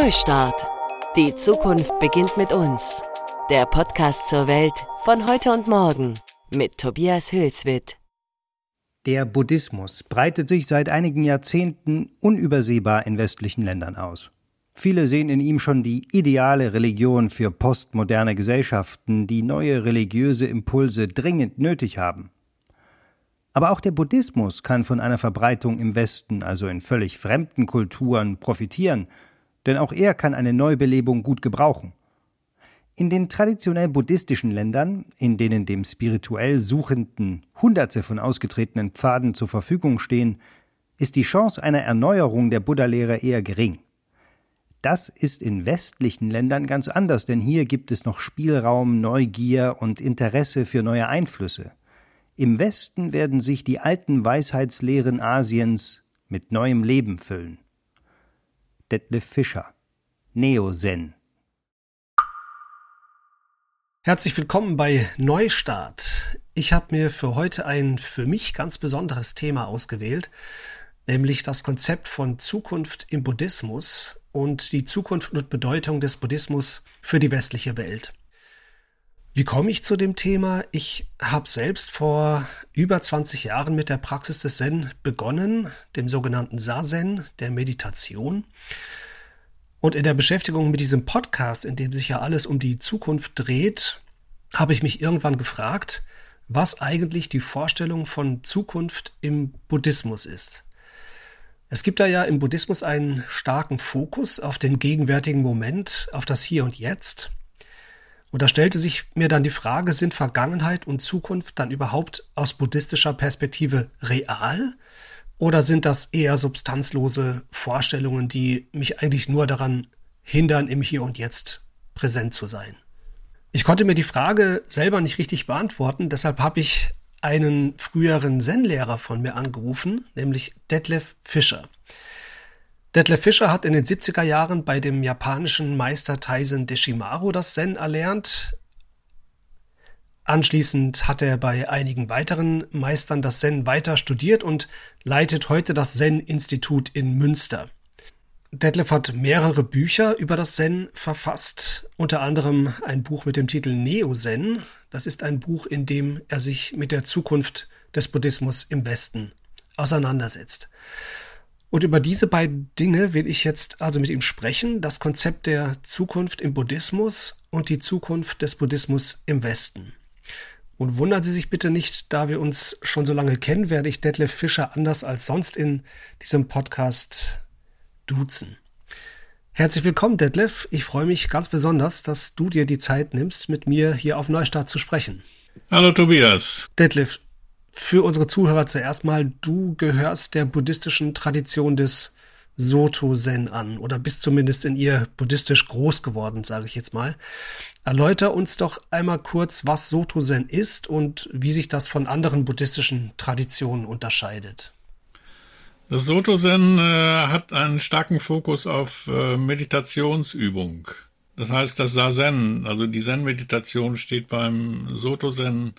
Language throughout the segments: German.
Neustart. Die Zukunft beginnt mit uns. Der Podcast zur Welt von heute und morgen mit Tobias Hülswit. Der Buddhismus breitet sich seit einigen Jahrzehnten unübersehbar in westlichen Ländern aus. Viele sehen in ihm schon die ideale Religion für postmoderne Gesellschaften, die neue religiöse Impulse dringend nötig haben. Aber auch der Buddhismus kann von einer Verbreitung im Westen, also in völlig fremden Kulturen, profitieren, denn auch er kann eine Neubelebung gut gebrauchen. In den traditionell buddhistischen Ländern, in denen dem spirituell Suchenden Hunderte von ausgetretenen Pfaden zur Verfügung stehen, ist die Chance einer Erneuerung der Buddha-Lehre eher gering. Das ist in westlichen Ländern ganz anders, denn hier gibt es noch Spielraum, Neugier und Interesse für neue Einflüsse. Im Westen werden sich die alten Weisheitslehren Asiens mit neuem Leben füllen. Detlef Fischer Neo-Zen Herzlich willkommen bei Neustart. Ich habe mir für heute ein für mich ganz besonderes Thema ausgewählt, nämlich das Konzept von Zukunft im Buddhismus und die Zukunft und Bedeutung des Buddhismus für die westliche Welt. Wie komme ich zu dem Thema? Ich habe selbst vor über 20 Jahren mit der Praxis des Zen begonnen, dem sogenannten Sazen, der Meditation. Und in der Beschäftigung mit diesem Podcast, in dem sich ja alles um die Zukunft dreht, habe ich mich irgendwann gefragt, was eigentlich die Vorstellung von Zukunft im Buddhismus ist. Es gibt da ja im Buddhismus einen starken Fokus auf den gegenwärtigen Moment, auf das Hier und Jetzt. Und da stellte sich mir dann die Frage, sind Vergangenheit und Zukunft dann überhaupt aus buddhistischer Perspektive real? Oder sind das eher substanzlose Vorstellungen, die mich eigentlich nur daran hindern, im Hier und Jetzt präsent zu sein? Ich konnte mir die Frage selber nicht richtig beantworten, deshalb habe ich einen früheren Zen-Lehrer von mir angerufen, nämlich Detlef Fischer. Detlef Fischer hat in den 70er Jahren bei dem japanischen Meister Taisen Deshimaru das Zen erlernt. Anschließend hat er bei einigen weiteren Meistern das Zen weiter studiert und leitet heute das Zen-Institut in Münster. Detlef hat mehrere Bücher über das Zen verfasst, unter anderem ein Buch mit dem Titel Neo-Zen. Das ist ein Buch, in dem er sich mit der Zukunft des Buddhismus im Westen auseinandersetzt. Und über diese beiden Dinge will ich jetzt also mit ihm sprechen, das Konzept der Zukunft im Buddhismus und die Zukunft des Buddhismus im Westen. Und wundern Sie sich bitte nicht, da wir uns schon so lange kennen, werde ich Detlef Fischer anders als sonst in diesem Podcast duzen. Herzlich willkommen, Detlef. Ich freue mich ganz besonders, dass du dir die Zeit nimmst, mit mir hier auf Neustart zu sprechen. Hallo Tobias. Detlef, für unsere Zuhörer zuerst mal, du gehörst der buddhistischen Tradition des Soto Zen an oder bist zumindest in ihr buddhistisch groß geworden, sage ich jetzt mal. Erläuter uns doch einmal kurz, was Soto Zen ist und wie sich das von anderen buddhistischen Traditionen unterscheidet. Das Soto Zen äh, hat einen starken Fokus auf äh, Meditationsübung. Das heißt, das Sazen, also die Zen-Meditation steht beim Soto Zen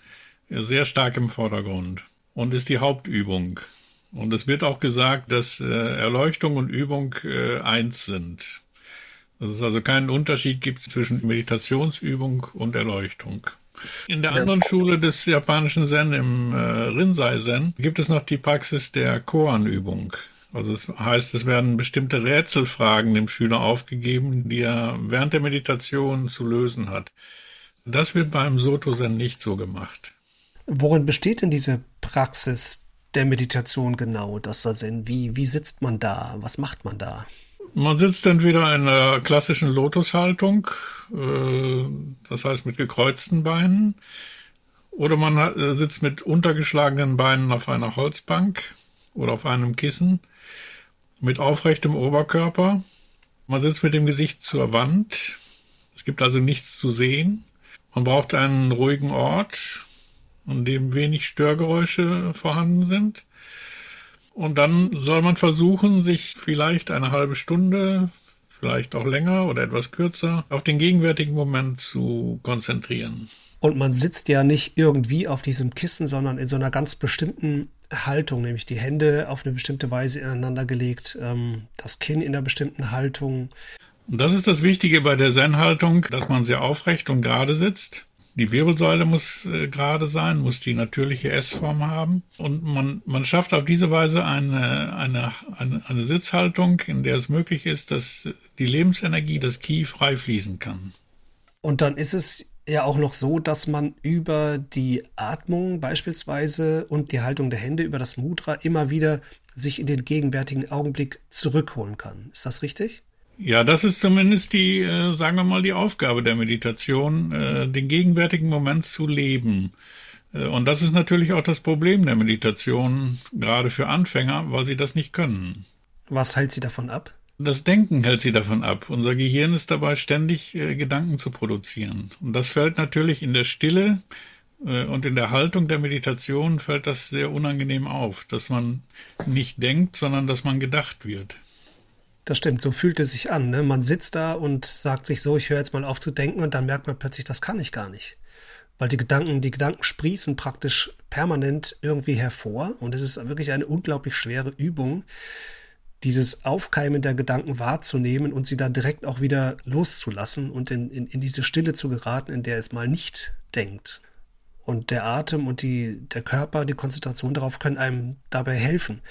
sehr stark im Vordergrund und ist die Hauptübung. Und es wird auch gesagt, dass äh, Erleuchtung und Übung äh, eins sind. Dass es also keinen Unterschied gibt zwischen Meditationsübung und Erleuchtung. In der anderen Schule des japanischen Zen, im äh, Rinzai Zen, gibt es noch die Praxis der Koan-Übung. Also es heißt, es werden bestimmte Rätselfragen dem Schüler aufgegeben, die er während der Meditation zu lösen hat. Das wird beim Soto Zen nicht so gemacht. Worin besteht denn diese Praxis der Meditation genau, das Sazen? Wie, wie sitzt man da? Was macht man da? Man sitzt entweder in einer klassischen Lotushaltung, äh, das heißt mit gekreuzten Beinen, oder man äh, sitzt mit untergeschlagenen Beinen auf einer Holzbank oder auf einem Kissen mit aufrechtem Oberkörper. Man sitzt mit dem Gesicht zur Wand. Es gibt also nichts zu sehen. Man braucht einen ruhigen Ort, in dem wenig Störgeräusche vorhanden sind. Und dann soll man versuchen, sich vielleicht eine halbe Stunde, vielleicht auch länger oder etwas kürzer, auf den gegenwärtigen Moment zu konzentrieren. Und man sitzt ja nicht irgendwie auf diesem Kissen, sondern in so einer ganz bestimmten Haltung, nämlich die Hände auf eine bestimmte Weise ineinander gelegt, ähm, das Kinn in einer bestimmten Haltung. Und das ist das Wichtige bei der Zen-Haltung, dass man sehr aufrecht und gerade sitzt. Die Wirbelsäule muss äh, gerade sein, muss die natürliche S-Form haben. Und man, man schafft auf diese Weise eine, eine, eine, eine Sitzhaltung, in der es möglich ist, dass die Lebensenergie, das Ki frei fließen kann. Und dann ist es ja auch noch so, dass man über die Atmung beispielsweise und die Haltung der Hände über das Mudra immer wieder sich in den gegenwärtigen Augenblick zurückholen kann. Ist das richtig? Ja, das ist zumindest die, äh, sagen wir mal, die Aufgabe der Meditation, äh, den gegenwärtigen Moment zu leben. Äh, und das ist natürlich auch das Problem der Meditation, gerade für Anfänger, weil sie das nicht können. Was hält sie davon ab? Das Denken hält sie davon ab. Unser Gehirn ist dabei ständig äh, Gedanken zu produzieren. Und das fällt natürlich in der Stille äh, und in der Haltung der Meditation fällt das sehr unangenehm auf, dass man nicht denkt, sondern dass man gedacht wird. Das stimmt, so fühlt es sich an. Ne? Man sitzt da und sagt sich so, ich höre jetzt mal auf zu denken und dann merkt man plötzlich, das kann ich gar nicht. Weil die Gedanken, die Gedanken sprießen praktisch permanent irgendwie hervor und es ist wirklich eine unglaublich schwere Übung, dieses Aufkeimen der Gedanken wahrzunehmen und sie dann direkt auch wieder loszulassen und in, in, in diese Stille zu geraten, in der es mal nicht denkt. Und der Atem und die, der Körper, die Konzentration darauf können einem dabei helfen.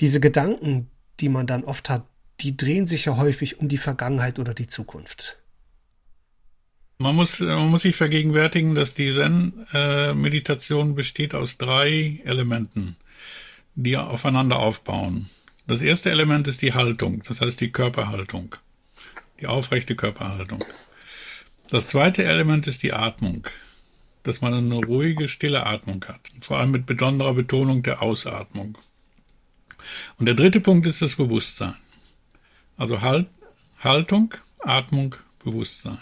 Diese Gedanken, die man dann oft hat, die drehen sich ja häufig um die Vergangenheit oder die Zukunft. Man muss, man muss sich vergegenwärtigen, dass die Zen-Meditation besteht aus drei Elementen, die aufeinander aufbauen. Das erste Element ist die Haltung, das heißt die Körperhaltung, die aufrechte Körperhaltung. Das zweite Element ist die Atmung, dass man eine ruhige, stille Atmung hat, vor allem mit besonderer Betonung der Ausatmung. Und der dritte Punkt ist das Bewusstsein. Also halt, Haltung, Atmung, Bewusstsein.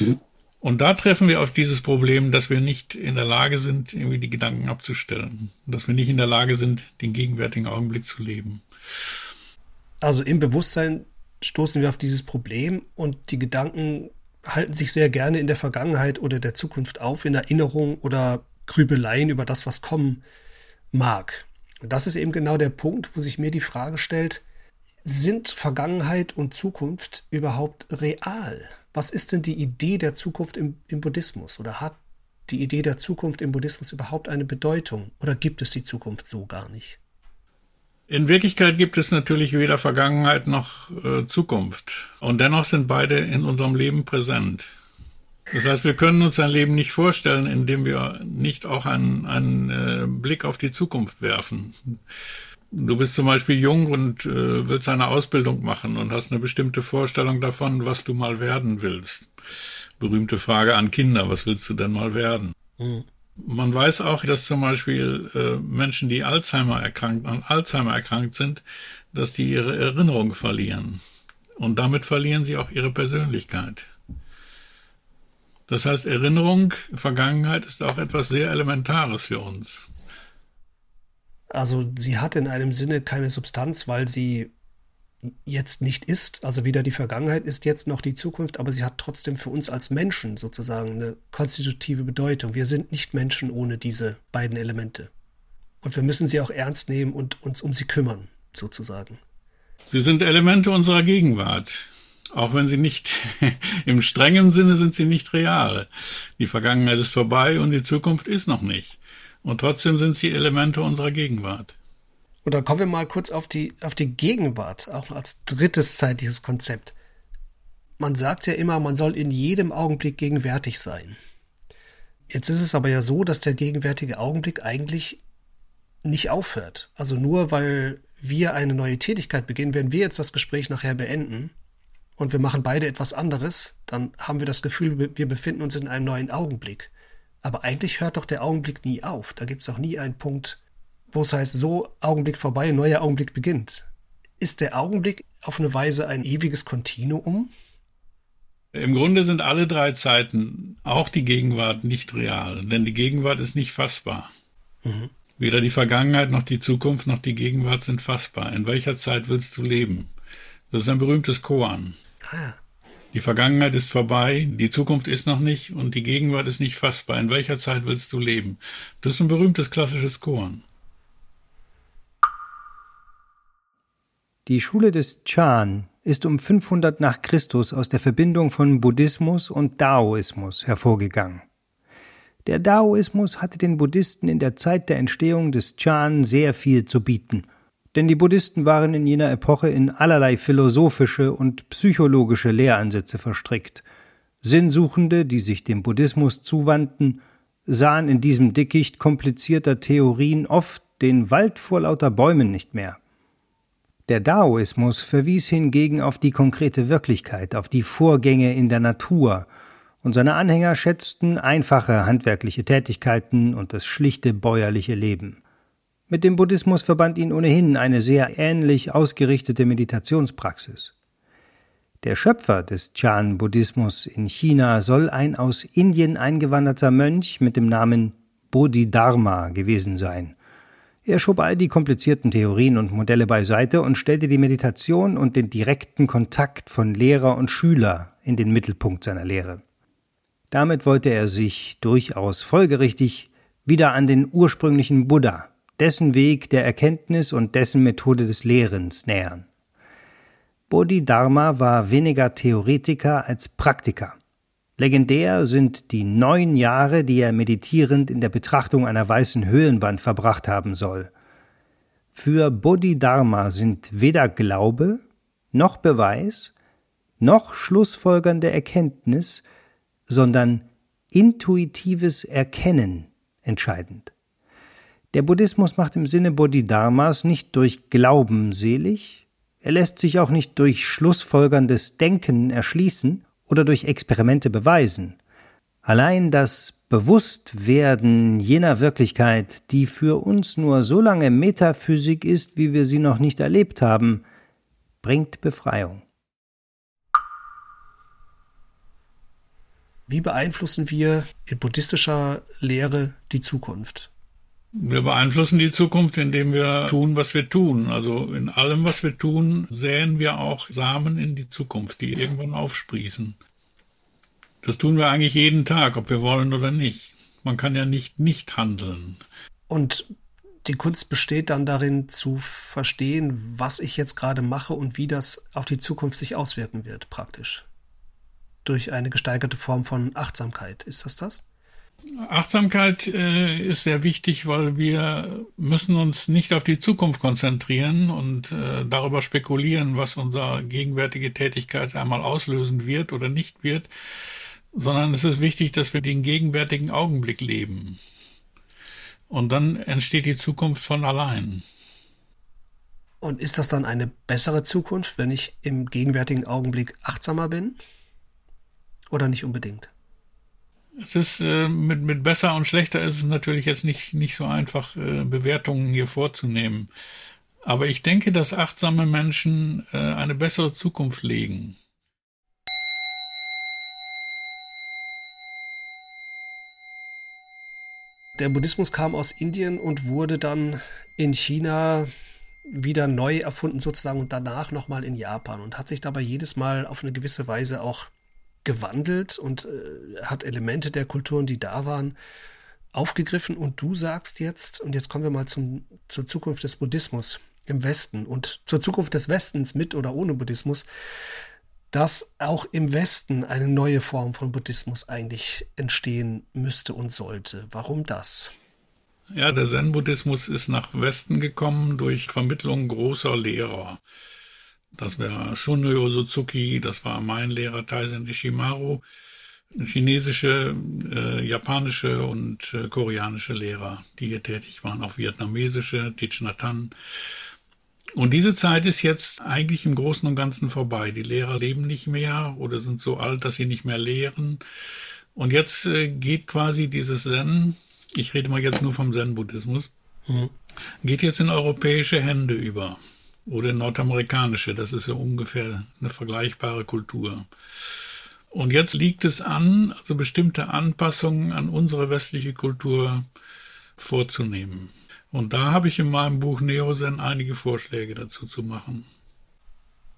Mhm. Und da treffen wir auf dieses Problem, dass wir nicht in der Lage sind, irgendwie die Gedanken abzustellen. Dass wir nicht in der Lage sind, den gegenwärtigen Augenblick zu leben. Also im Bewusstsein stoßen wir auf dieses Problem und die Gedanken halten sich sehr gerne in der Vergangenheit oder der Zukunft auf, in Erinnerung oder Grübeleien über das, was kommen mag. Und das ist eben genau der Punkt, wo sich mir die Frage stellt, sind Vergangenheit und Zukunft überhaupt real? Was ist denn die Idee der Zukunft im, im, Buddhismus? Oder hat die Idee der Zukunft im Buddhismus überhaupt eine Bedeutung? Oder gibt es die Zukunft so gar nicht? In Wirklichkeit gibt es natürlich weder Vergangenheit noch äh, Zukunft. Und dennoch sind beide in unserem Leben präsent. Das heißt, wir können uns ein Leben nicht vorstellen, indem wir nicht auch einen, einen äh, Blick auf die Zukunft werfen. Du bist zum Beispiel jung und äh, willst eine Ausbildung machen und hast eine bestimmte Vorstellung davon, was du mal werden willst. Berühmte Frage an Kinder, was willst du denn mal werden? Mhm. Man weiß auch, dass zum Beispiel äh, Menschen, die Alzheimer erkrankt, an Alzheimer erkrankt sind, dass die ihre Erinnerung verlieren. Und damit verlieren sie auch ihre Persönlichkeit. Das heißt, Erinnerung, Vergangenheit ist auch etwas sehr Elementares für uns. Also sie hat in einem Sinne keine Substanz, weil sie jetzt nicht ist. Also weder die Vergangenheit ist jetzt noch die Zukunft, aber sie hat trotzdem für uns als Menschen sozusagen eine konstitutive Bedeutung. Wir sind nicht Menschen ohne diese beiden Elemente. Und wir müssen sie auch ernst nehmen und uns um sie kümmern, sozusagen. Sie sind Elemente unserer Gegenwart. Auch wenn sie nicht im strengen Sinne sind sie nicht real. Die Vergangenheit ist vorbei und die Zukunft ist noch nicht. Und trotzdem sind sie Elemente unserer Gegenwart. Und dann kommen wir mal kurz auf die, auf die Gegenwart, auch als drittes zeitliches Konzept. Man sagt ja immer, man soll in jedem Augenblick gegenwärtig sein. Jetzt ist es aber ja so, dass der gegenwärtige Augenblick eigentlich nicht aufhört. Also nur weil wir eine neue Tätigkeit beginnen, wenn wir jetzt das Gespräch nachher beenden und wir machen beide etwas anderes, dann haben wir das Gefühl, wir befinden uns in einem neuen Augenblick. Aber eigentlich hört doch der Augenblick nie auf. Da gibt es auch nie einen Punkt, wo es heißt, so Augenblick vorbei, neuer Augenblick beginnt. Ist der Augenblick auf eine Weise ein ewiges Kontinuum? Im Grunde sind alle drei Zeiten, auch die Gegenwart, nicht real, denn die Gegenwart ist nicht fassbar. Mhm. Weder die Vergangenheit noch die Zukunft noch die Gegenwart sind fassbar. In welcher Zeit willst du leben? Das ist ein berühmtes Koan. Ah. Die Vergangenheit ist vorbei, die Zukunft ist noch nicht und die Gegenwart ist nicht fassbar. In welcher Zeit willst du leben? Das ist ein berühmtes klassisches Korn. Die Schule des Chan ist um 500 nach Christus aus der Verbindung von Buddhismus und Daoismus hervorgegangen. Der Daoismus hatte den Buddhisten in der Zeit der Entstehung des Chan sehr viel zu bieten, denn die Buddhisten waren in jener Epoche in allerlei philosophische und psychologische Lehransätze verstrickt. Sinnsuchende, die sich dem Buddhismus zuwandten, sahen in diesem Dickicht komplizierter Theorien oft den Wald vor lauter Bäumen nicht mehr. Der Daoismus verwies hingegen auf die konkrete Wirklichkeit, auf die Vorgänge in der Natur, und seine Anhänger schätzten einfache handwerkliche Tätigkeiten und das schlichte bäuerliche Leben. Mit dem Buddhismus verband ihn ohnehin eine sehr ähnlich ausgerichtete Meditationspraxis. Der Schöpfer des Chan-Buddhismus in China soll ein aus Indien eingewanderter Mönch mit dem Namen Bodhidharma gewesen sein. Er schob all die komplizierten Theorien und Modelle beiseite und stellte die Meditation und den direkten Kontakt von Lehrer und Schüler in den Mittelpunkt seiner Lehre. Damit wollte er sich durchaus folgerichtig wieder an den ursprünglichen Buddha, dessen Weg der Erkenntnis und dessen Methode des Lehrens nähern. Bodhidharma war weniger Theoretiker als Praktiker. Legendär sind die neun Jahre, die er meditierend in der Betrachtung einer weißen Höhlenwand verbracht haben soll. Für Bodhidharma sind weder Glaube, noch Beweis, noch schlussfolgernde Erkenntnis, sondern intuitives Erkennen entscheidend. Der Buddhismus macht im Sinne Bodhidharmas nicht durch Glauben selig, er lässt sich auch nicht durch schlussfolgerndes Denken erschließen oder durch Experimente beweisen. Allein das Bewusstwerden jener Wirklichkeit, die für uns nur so lange Metaphysik ist, wie wir sie noch nicht erlebt haben, bringt Befreiung. Wie beeinflussen wir in buddhistischer Lehre die Zukunft? Wir beeinflussen die Zukunft, indem wir tun, was wir tun. Also in allem, was wir tun, säen wir auch Samen in die Zukunft, die irgendwann aufsprießen. Das tun wir eigentlich jeden Tag, ob wir wollen oder nicht. Man kann ja nicht nicht handeln. Und die Kunst besteht dann darin zu verstehen, was ich jetzt gerade mache und wie das auf die Zukunft sich auswirken wird, praktisch. Durch eine gesteigerte Form von Achtsamkeit. Ist das das? Achtsamkeit äh, ist sehr wichtig, weil wir müssen uns nicht auf die Zukunft konzentrieren und äh, darüber spekulieren, was unsere gegenwärtige Tätigkeit einmal auslösen wird oder nicht wird, sondern es ist wichtig, dass wir den gegenwärtigen Augenblick leben. Und dann entsteht die Zukunft von allein. Und ist das dann eine bessere Zukunft, wenn ich im gegenwärtigen Augenblick achtsamer bin? Oder nicht unbedingt? Es ist äh, mit, mit besser und schlechter ist es natürlich jetzt nicht, nicht so einfach, äh, Bewertungen hier vorzunehmen. Aber ich denke, dass achtsame Menschen äh, eine bessere Zukunft legen. Der Buddhismus kam aus Indien und wurde dann in China wieder neu erfunden sozusagen und danach nochmal in Japan und hat sich dabei jedes Mal auf eine gewisse Weise auch gewandelt und äh, hat Elemente der Kulturen, die da waren, aufgegriffen. Und du sagst jetzt, und jetzt kommen wir mal zum, zur Zukunft des Buddhismus im Westen und zur Zukunft des Westens mit oder ohne Buddhismus, dass auch im Westen eine neue Form von Buddhismus eigentlich entstehen müsste und sollte. Warum das? Ja, der Zen-Buddhismus ist nach Westen gekommen durch Vermittlung großer Lehrer. Das wäre Shunryo Suzuki, das war mein Lehrer Taisen Ishimaru, chinesische, äh, japanische und äh, koreanische Lehrer, die hier tätig waren, auch vietnamesische, Thich Nhat Hanh. Und diese Zeit ist jetzt eigentlich im Großen und Ganzen vorbei. Die Lehrer leben nicht mehr oder sind so alt, dass sie nicht mehr lehren. Und jetzt äh, geht quasi dieses Zen, ich rede mal jetzt nur vom Zen-Buddhismus, mhm. geht jetzt in europäische Hände über oder nordamerikanische. Das ist ja ungefähr eine vergleichbare Kultur. Und jetzt liegt es an, also bestimmte Anpassungen an unsere westliche Kultur vorzunehmen. Und da habe ich in meinem Buch Neosen einige Vorschläge dazu zu machen.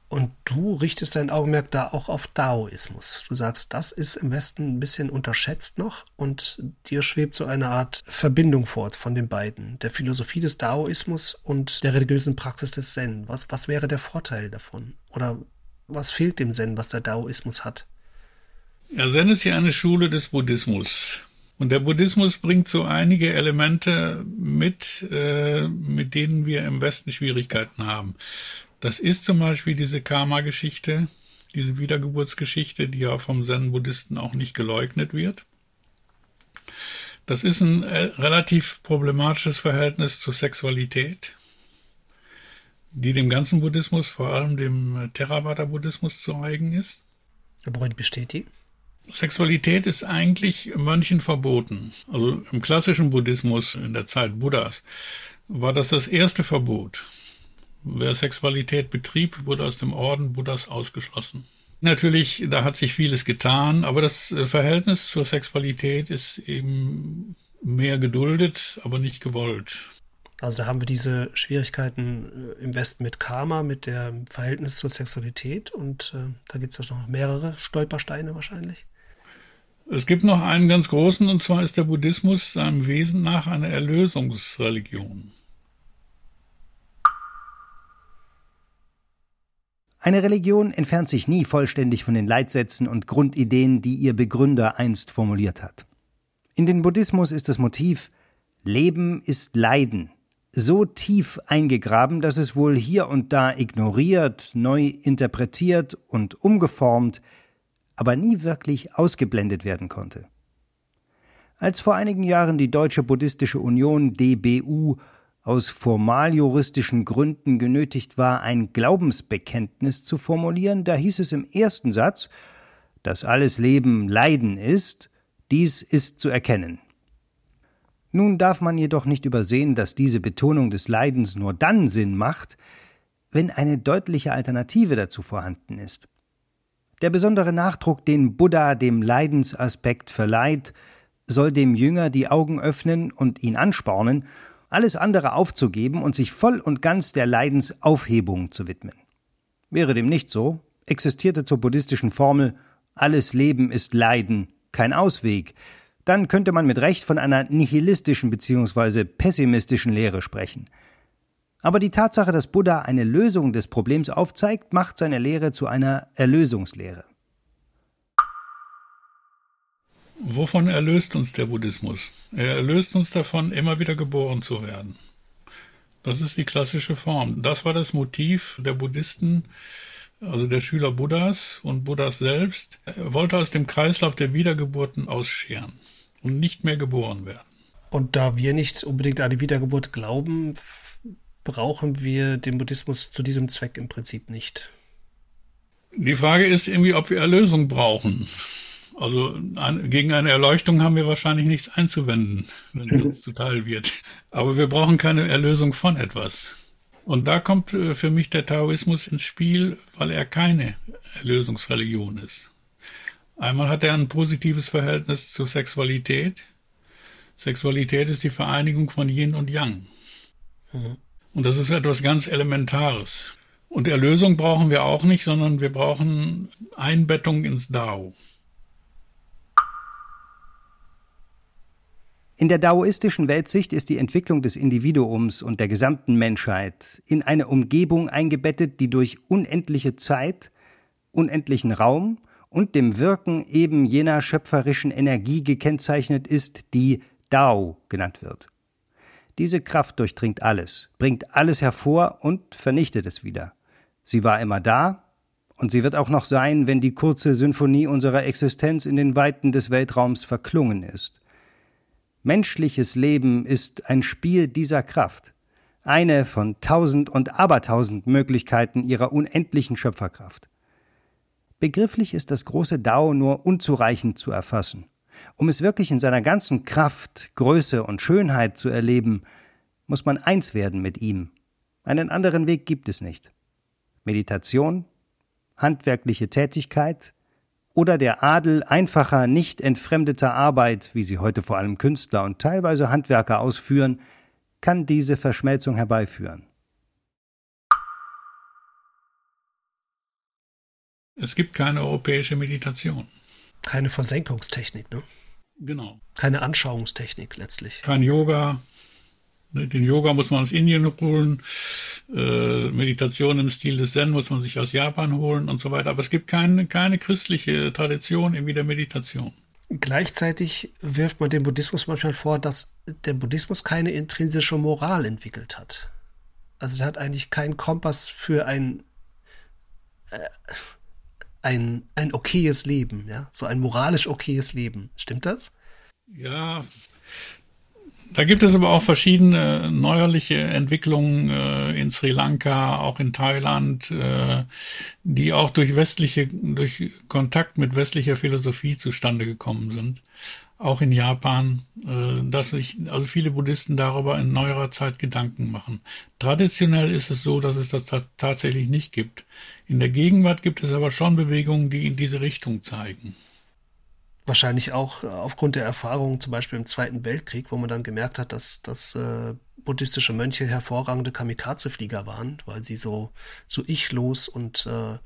Und du richtest dein Augenmerk da auch auf Daoismus. Du sagst, das ist im Westen ein bisschen unterschätzt noch und dir schwebt so eine Art Verbindung fort von den beiden, der Philosophie des Daoismus und der religiösen Praxis des Zen. Was, was wäre der Vorteil davon? Oder Was fehlt dem Zen, was der Daoismus hat? Ja, Zen ist ja eine Schule des Buddhismus. Und der Buddhismus bringt so einige Elemente mit, äh, mit denen wir im Westen Schwierigkeiten haben. Das ist zum Beispiel diese Karma-Geschichte, diese Wiedergeburtsgeschichte, die ja vom Zen-Buddhisten auch nicht geleugnet wird. Das ist ein äh, relativ problematisches Verhältnis zur Sexualität, die dem ganzen Buddhismus, vor allem dem Theravada-Buddhismus zu eigen ist. Worin besteht die? Sexualität ist eigentlich Mönchen verboten. Also im klassischen Buddhismus in der Zeit Buddhas war das das erste Verbot. Wer Sexualität betrieb, wurde aus dem Orden Buddhas ausgeschlossen. Natürlich, da hat sich vieles getan, aber das äh, Verhältnis zur Sexualität ist eben mehr geduldet, aber nicht gewollt. Also da haben wir diese Schwierigkeiten äh, im Westen mit Karma, mit dem Verhältnis zur Sexualität und äh, da gibt es noch mehrere Stolpersteine wahrscheinlich. Es gibt noch einen ganz großen, und zwar ist der Buddhismus seinem Wesen nach eine Erlösungsreligion. Eine Religion entfernt sich nie vollständig von den Leitsätzen und Grundideen, die ihr Begründer einst formuliert hat. In den Buddhismus ist das Motiv Leben ist Leiden so tief eingegraben, dass es wohl hier und da ignoriert, neu interpretiert und umgeformt aber nie wirklich ausgeblendet werden konnte. Als vor einigen Jahren die Deutsche Buddhistische Union DBU aus formaljuristischen Gründen genötigt war, ein Glaubensbekenntnis zu formulieren, da hieß es im ersten Satz, dass alles Leben Leiden ist, dies ist zu erkennen. Nun darf man jedoch nicht übersehen, dass diese Betonung des Leidens nur dann Sinn macht, wenn eine deutliche Alternative dazu vorhanden ist. Der besondere Nachdruck, den Buddha dem Leidensaspekt verleiht, soll dem Jünger die Augen öffnen und ihn anspornen, alles andere aufzugeben und sich voll und ganz der Leidensaufhebung zu widmen. Wäre dem nicht so, existierte zur buddhistischen Formel alles Leben ist Leiden kein Ausweg, dann könnte man mit Recht von einer nihilistischen bzw. pessimistischen Lehre sprechen. Aber die Tatsache, dass Buddha eine Lösung des Problems aufzeigt, macht seine Lehre zu einer Erlösungslehre. Wovon erlöst uns der Buddhismus? Er erlöst uns davon, immer wieder geboren zu werden. Das ist die klassische Form. Das war das Motiv der Buddhisten, also der Schüler Buddhas und Buddhas selbst. Er wollte aus dem Kreislauf der Wiedergeburten ausscheren und nicht mehr geboren werden. Und da wir nicht unbedingt an die Wiedergeburt glauben, brauchen wir den Buddhismus zu diesem Zweck im Prinzip nicht. Die Frage ist irgendwie, ob wir Erlösung brauchen. Also an, gegen eine Erleuchtung haben wir wahrscheinlich nichts einzuwenden, wenn sie uns zuteil wird. Aber wir brauchen keine Erlösung von etwas. Und da kommt äh, für mich der Taoismus ins Spiel, weil er keine Erlösungsreligion ist. Einmal hat er ein positives Verhältnis zur Sexualität. Sexualität ist die Vereinigung von Yin und Yang. Mhm. Und das ist etwas ganz Elementares. Und Erlösung brauchen wir auch nicht, sondern wir brauchen Einbettung ins Dao. In der daoistischen Weltsicht ist die Entwicklung des Individuums und der gesamten Menschheit in eine Umgebung eingebettet, die durch unendliche Zeit, unendlichen Raum und dem Wirken eben jener schöpferischen Energie gekennzeichnet ist, die Dao genannt wird. Diese Kraft durchdringt alles, bringt alles hervor und vernichtet es wieder. Sie war immer da und sie wird auch noch sein, wenn die kurze Symphonie unserer Existenz in den Weiten des Weltraums verklungen ist. Menschliches Leben ist ein Spiel dieser Kraft, eine von tausend und abertausend Möglichkeiten ihrer unendlichen Schöpferkraft. Begrifflich ist das große Dao nur unzureichend zu erfassen. Um es wirklich in seiner ganzen Kraft, Größe und Schönheit zu erleben, muss man eins werden mit ihm. Einen anderen Weg gibt es nicht. Meditation, handwerkliche Tätigkeit oder der Adel einfacher, nicht entfremdeter Arbeit, wie sie heute vor allem Künstler und teilweise Handwerker ausführen, kann diese Verschmelzung herbeiführen. Es gibt keine europäische Meditation. Keine Versenkungstechnik, ne? Genau. Keine Anschauungstechnik letztlich. Kein Yoga, den Yoga muss man aus Indien holen, äh, Meditation im Stil des Zen muss man sich aus Japan holen und so weiter. Aber es gibt keine, keine christliche Tradition irgendwie der Meditation. Gleichzeitig wirft man dem Buddhismus manchmal vor, dass der Buddhismus keine intrinsische Moral entwickelt hat. Also er hat eigentlich keinen Kompass für ein, äh, ein, ein okayes Leben, ja, so ein moralisch okayes Leben. Stimmt das? Ja, da gibt es aber auch verschiedene neuerliche Entwicklungen äh, in Sri Lanka, auch in Thailand, äh, die auch durch westliche, durch Kontakt mit westlicher Philosophie zustande gekommen sind. Auch in Japan, äh, dass sich also viele Buddhisten darüber in neuerer Zeit Gedanken machen. Traditionell ist es so, dass es das tatsächlich nicht gibt. In der Gegenwart gibt es aber schon Bewegungen, die in diese Richtung zeigen wahrscheinlich auch äh, aufgrund der Erfahrungen zum Beispiel im Zweiten Weltkrieg, wo man dann gemerkt hat, dass, dass äh, buddhistische Mönche hervorragende Kamikaze-Flieger waren, weil sie so, so ichlos und äh,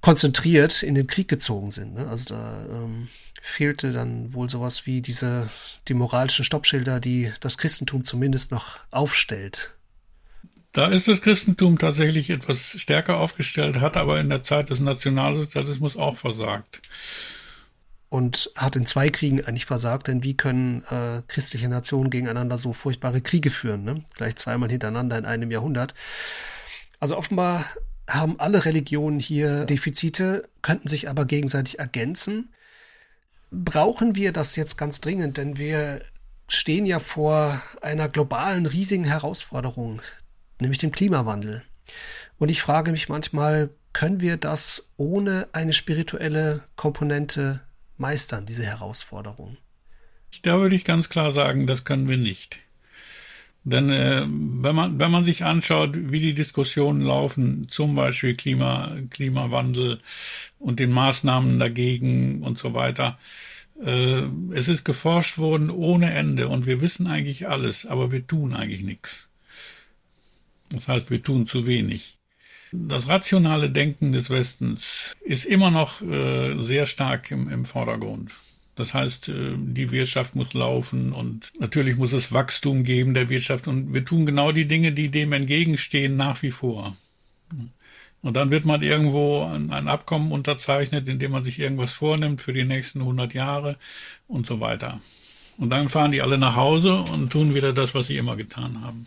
konzentriert in den Krieg gezogen sind. Ne? Also da ähm, fehlte dann wohl sowas wie diese, die moralischen Stoppschilder, die das Christentum zumindest noch aufstellt. Da ist das Christentum tatsächlich etwas stärker aufgestellt, hat aber in der Zeit des Nationalsozialismus auch versagt und hat in zwei Kriegen eigentlich versagt, denn wie können äh, christliche Nationen gegeneinander so furchtbare Kriege führen, ne? Gleich zweimal hintereinander in einem Jahrhundert. Also offenbar haben alle Religionen hier Defizite, könnten sich aber gegenseitig ergänzen. Brauchen wir das jetzt ganz dringend, denn wir stehen ja vor einer globalen, riesigen Herausforderung, nämlich dem Klimawandel. Und ich frage mich manchmal, können wir das ohne eine spirituelle Komponente meistern, diese Herausforderung? Da würde ich ganz klar sagen, das können wir nicht. Denn äh, wenn, man, wenn man sich anschaut, wie die Diskussionen laufen, zum Beispiel Klima, Klimawandel und den Maßnahmen dagegen und so weiter, äh, es ist geforscht worden ohne Ende und wir wissen eigentlich alles, aber wir tun eigentlich nichts. Das heißt, wir tun zu wenig. Das rationale Denken des Westens ist immer noch äh, sehr stark im, im Vordergrund. Das heißt, äh, die Wirtschaft muss laufen und natürlich muss es Wachstum geben der Wirtschaft und wir tun genau die Dinge, die dem entgegenstehen, nach wie vor. Und dann wird man irgendwo ein, ein Abkommen unterzeichnet, in dem man sich irgendwas vornimmt für die nächsten 100 Jahre und so weiter. Und dann fahren die alle nach Hause und tun wieder das, was sie immer getan haben.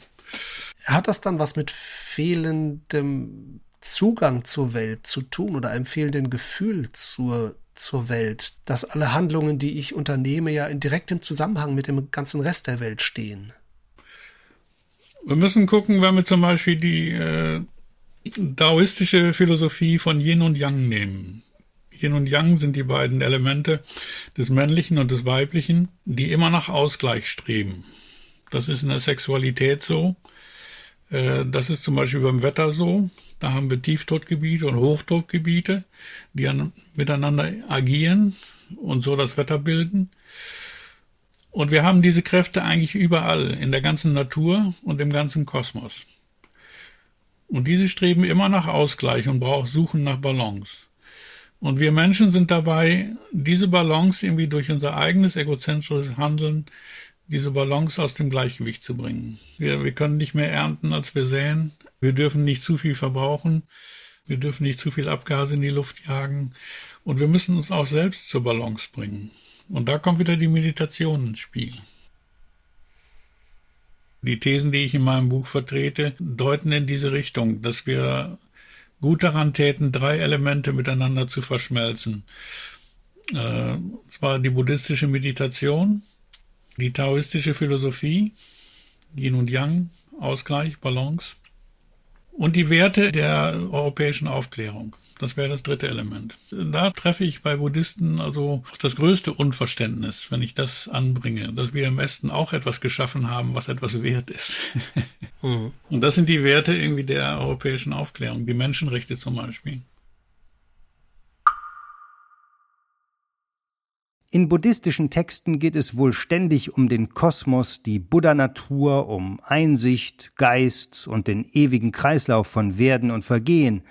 Hat das dann was mit fehlendem Zugang zur Welt zu tun oder einem fehlenden Gefühl zur, zur Welt, dass alle Handlungen, die ich unternehme, ja in direktem Zusammenhang mit dem ganzen Rest der Welt stehen? Wir müssen gucken, wenn wir zum Beispiel die äh, daoistische Philosophie von Yin und Yang nehmen. Yin und Yang sind die beiden Elemente des Männlichen und des Weiblichen, die immer nach Ausgleich streben. Das ist in der Sexualität so. Äh, das ist zum Beispiel beim Wetter so. Da haben wir Tiefdruckgebiete und Hochdruckgebiete, die miteinander agieren und so das Wetter bilden. Und wir haben diese Kräfte eigentlich überall, in der ganzen Natur und im ganzen Kosmos. Und diese streben immer nach Ausgleich und brauchen, suchen nach Balance. Und wir Menschen sind dabei, diese Balance irgendwie durch unser eigenes egozentrisches Handeln diese Balance aus dem Gleichgewicht zu bringen. Wir, wir können nicht mehr ernten, als wir säen. Wir dürfen nicht zu viel verbrauchen. Wir dürfen nicht zu viel Abgase in die Luft jagen. Und wir müssen uns auch selbst zur Balance bringen. Und da kommt wieder die Meditation ins Spiel. Die Thesen, die ich in meinem Buch vertrete, deuten in diese Richtung, dass wir gut daran täten, drei Elemente miteinander zu verschmelzen. Äh, zwar die buddhistische Meditation, die taoistische Philosophie, Yin und Yang, Ausgleich, Balance und die Werte der europäischen Aufklärung. Das wäre das dritte Element. Da treffe ich bei Buddhisten also das größte Unverständnis, wenn ich das anbringe, dass wir im Westen auch etwas geschaffen haben, was etwas wert ist. Mhm. Und das sind die Werte irgendwie der europäischen Aufklärung, die Menschenrechte zum Beispiel. In buddhistischen Texten geht es wohl ständig um den Kosmos, die Buddha-Natur, um Einsicht, Geist und den ewigen Kreislauf von Werden und Vergehen.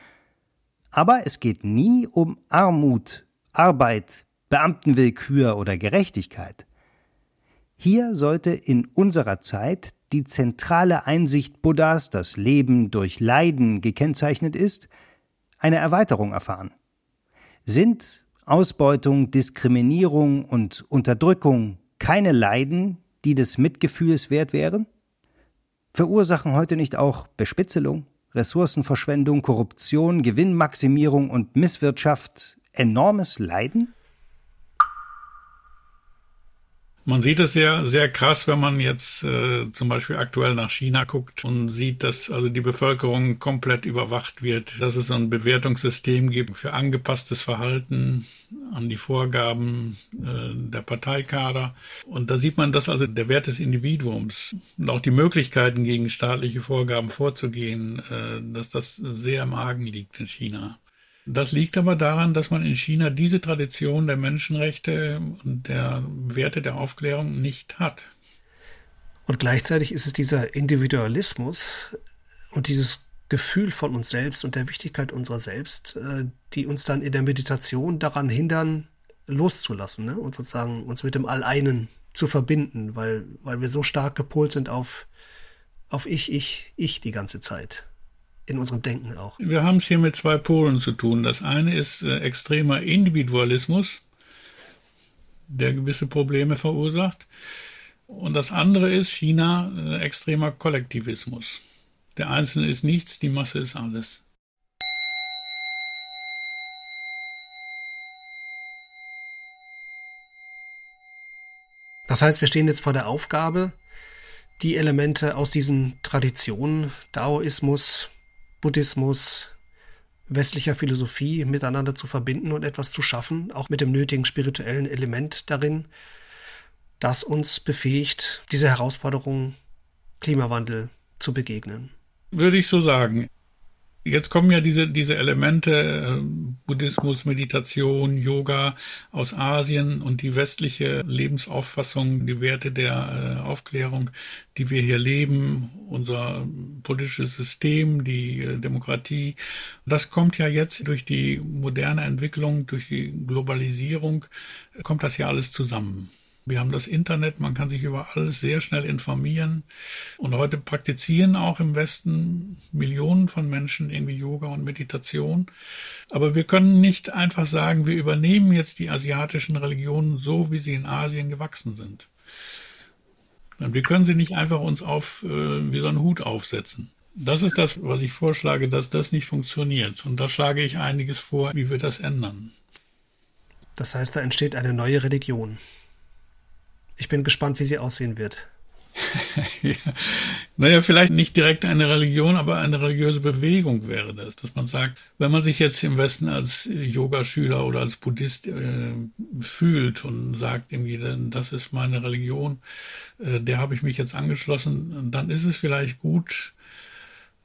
Aber es geht nie um Armut, Arbeit, Beamtenwillkür oder Gerechtigkeit. Hier sollte in unserer Zeit die zentrale Einsicht Buddhas, dass Leben durch Leiden gekennzeichnet ist, eine Erweiterung erfahren? Sind Ausbeutung, Diskriminierung und Unterdrückung keine Leiden, die des Mitgefühls wert wären? Verursachen heute nicht auch Bespitzelung, Ressourcenverschwendung, Korruption, Gewinnmaximierung und Misswirtschaft enormes Leiden? Man sieht es sehr, sehr krass, wenn man jetzt äh, zum Beispiel aktuell nach China guckt und sieht, dass also die Bevölkerung komplett überwacht wird, dass es ein Bewertungssystem gibt für angepasstes Verhalten an die Vorgaben äh, der Parteikader. Und da sieht man, dass also der Wert des Individuums und auch die Möglichkeiten, gegen staatliche Vorgaben vorzugehen, äh, dass das sehr im Argen liegt in China. Das liegt aber daran, dass man in China diese Tradition der Menschenrechte und der Werte der Aufklärung nicht hat. Und gleichzeitig ist es dieser Individualismus und dieses Gefühl von uns selbst und der Wichtigkeit unserer selbst, äh, die uns dann in der Meditation daran hindern, loszulassen ne? und sozusagen uns mit dem Alleinen zu verbinden, weil, weil wir so stark gepolt sind auf, auf ich, ich, ich die ganze Zeit in unserem Denken auch. Wir haben es hier mit zwei Polen zu tun. Das eine ist äh, extremer Individualismus, der gewisse Probleme verursacht. Und das andere ist China, äh, extremer Kollektivismus. Der Einzelne ist nichts, die Masse ist alles. Das heißt, wir stehen jetzt vor der Aufgabe, die Elemente aus diesen Traditionen, Daoismus, Buddhismus, westlicher Philosophie miteinander zu verbinden und etwas zu schaffen, auch mit dem nötigen spirituellen Element darin, das uns befähigt, diese Herausforderung Klimawandel zu begegnen. Würde ich so sagen. Jetzt kommen ja diese, diese Elemente, äh, Buddhismus, Meditation, Yoga aus Asien und die westliche Lebensauffassung, die Werte der äh, Aufklärung, die wir hier leben, unser politisches System, die äh, Demokratie. Das kommt ja jetzt durch die moderne Entwicklung, durch die Globalisierung, kommt das ja alles zusammen. Wir haben das Internet, man kann sich über alles sehr schnell informieren. Und heute praktizieren auch im Westen Millionen von Menschen irgendwie Yoga und Meditation. Aber wir können nicht einfach sagen, wir übernehmen jetzt die asiatischen Religionen so, wie sie in Asien gewachsen sind. Wir können sie nicht einfach uns auf äh, wie so einen Hut aufsetzen. Das ist das, was ich vorschlage, dass das nicht funktioniert. Und da schlage ich einiges vor, wie wir das ändern. Das heißt, da entsteht eine neue Religion. Ich bin gespannt, wie sie aussehen wird. ja. Naja, vielleicht nicht direkt eine Religion, aber eine religiöse Bewegung wäre das, dass man sagt, wenn man sich jetzt im Westen als Yogaschüler oder als Buddhist äh, fühlt und sagt irgendwie, das ist meine Religion, äh, der habe ich mich jetzt angeschlossen, dann ist es vielleicht gut,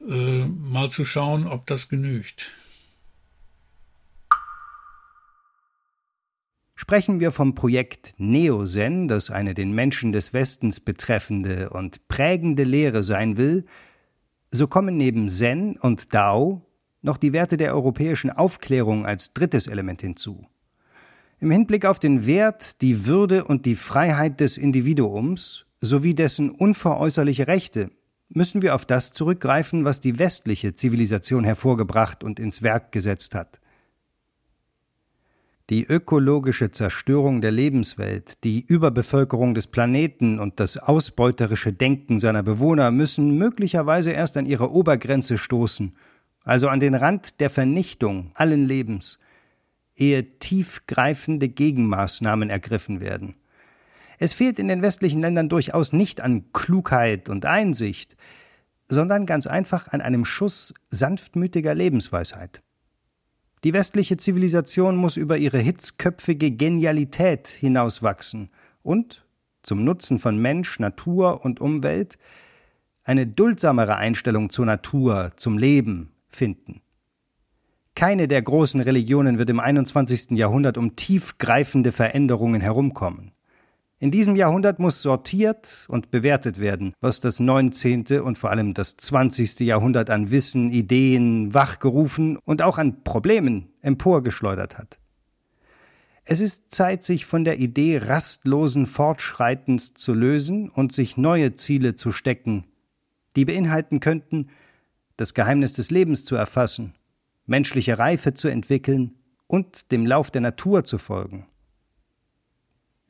äh, mal zu schauen, ob das genügt. Sprechen wir vom Projekt Neozen, das eine den Menschen des Westens betreffende und prägende Lehre sein will, so kommen neben Zen und Dao noch die Werte der europäischen Aufklärung als drittes Element hinzu. Im Hinblick auf den Wert, die Würde und die Freiheit des Individuums sowie dessen unveräußerliche Rechte müssen wir auf das zurückgreifen, was die westliche Zivilisation hervorgebracht und ins Werk gesetzt hat. Die ökologische Zerstörung der Lebenswelt, die Überbevölkerung des Planeten und das ausbeuterische Denken seiner Bewohner müssen möglicherweise erst an ihre Obergrenze stoßen, also an den Rand der Vernichtung allen Lebens, ehe tiefgreifende Gegenmaßnahmen ergriffen werden. Es fehlt in den westlichen Ländern durchaus nicht an Klugheit und Einsicht, sondern ganz einfach an einem Schuss sanftmütiger Lebensweisheit. Die westliche Zivilisation muss über ihre hitzköpfige Genialität hinauswachsen und, zum Nutzen von Mensch, Natur und Umwelt, eine duldsamere Einstellung zur Natur, zum Leben finden. Keine der großen Religionen wird im 21. Jahrhundert um tiefgreifende Veränderungen herumkommen. In diesem Jahrhundert muss sortiert und bewertet werden, was das 19. und vor allem das 20. Jahrhundert an Wissen, Ideen wachgerufen und auch an Problemen emporgeschleudert hat. Es ist Zeit, sich von der Idee rastlosen Fortschreitens zu lösen und sich neue Ziele zu stecken, die beinhalten könnten, das Geheimnis des Lebens zu erfassen, menschliche Reife zu entwickeln und dem Lauf der Natur zu folgen.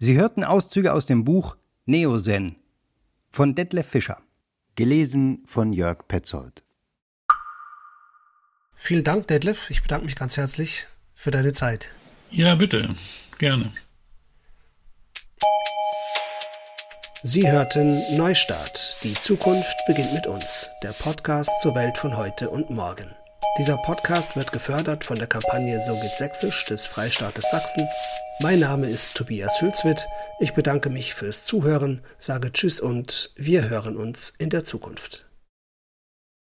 Sie hörten Auszüge aus dem Buch Neosen von Detlef Fischer, gelesen von Jörg Petzold. Vielen Dank, Detlef. Ich bedanke mich ganz herzlich für deine Zeit. Ja, bitte. Gerne. Sie hörten Neustart. Die Zukunft beginnt mit uns. Der Podcast zur Welt von heute und morgen. Dieser Podcast wird gefördert von der Kampagne So geht Sächsisch des Freistaates Sachsen. Mein Name ist Tobias Hülswit. Ich bedanke mich fürs Zuhören, sage Tschüss und wir hören uns in der Zukunft.